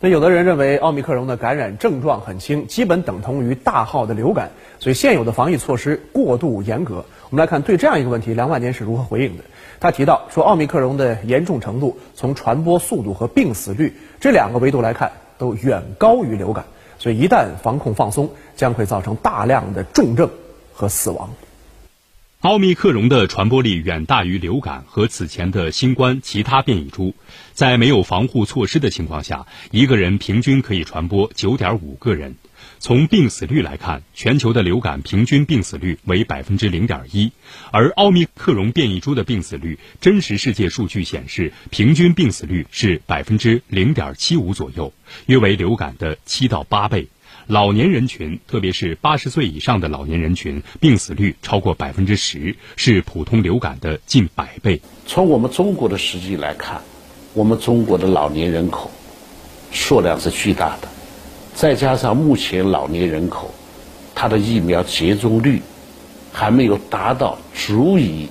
那有的人认为奥密克戎的感染症状很轻，基本等同于大号的流感，所以现有的防疫措施过度严格。我们来看对这样一个问题，梁万年是如何回应的。他提到说，奥密克戎的严重程度，从传播速度和病死率这两个维度来看，都远高于流感。所以一旦防控放松，将会造成大量的重症和死亡。奥密克戎的传播力远大于流感和此前的新冠其他变异株，在没有防护措施的情况下，一个人平均可以传播九点五个人。从病死率来看，全球的流感平均病死率为百分之零点一，而奥密克戎变异株的病死率，真实世界数据显示，平均病死率是百分之零点七五左右，约为流感的七到八倍。老年人群，特别是八十岁以上的老年人群，病死率超过百分之十，是普通流感的近百倍。从我们中国的实际来看，我们中国的老年人口数量是巨大的，再加上目前老年人口他的疫苗接种率还没有达到足以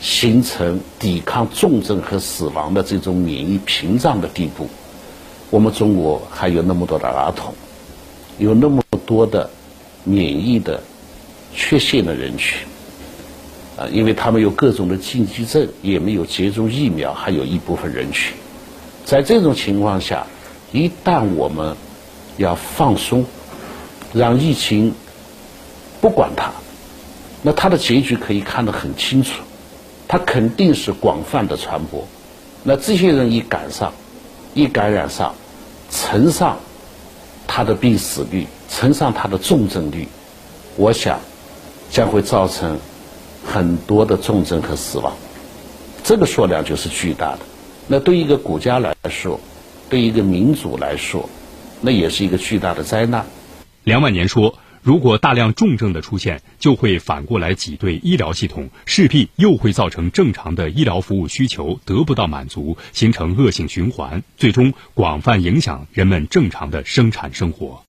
形成抵抗重症和死亡的这种免疫屏障的地步，我们中国还有那么多的儿童。有那么多的免疫的缺陷的人群啊，因为他们有各种的禁忌症，也没有接种疫苗，还有一部分人群。在这种情况下，一旦我们要放松，让疫情不管它，那它的结局可以看得很清楚，它肯定是广泛的传播。那这些人一赶上，一感染上，乘上。它的病死率乘上它的重症率，我想将会造成很多的重症和死亡，这个数量就是巨大的。那对一个国家来说，对一个民族来说，那也是一个巨大的灾难。梁万年说。如果大量重症的出现，就会反过来挤兑医疗系统，势必又会造成正常的医疗服务需求得不到满足，形成恶性循环，最终广泛影响人们正常的生产生活。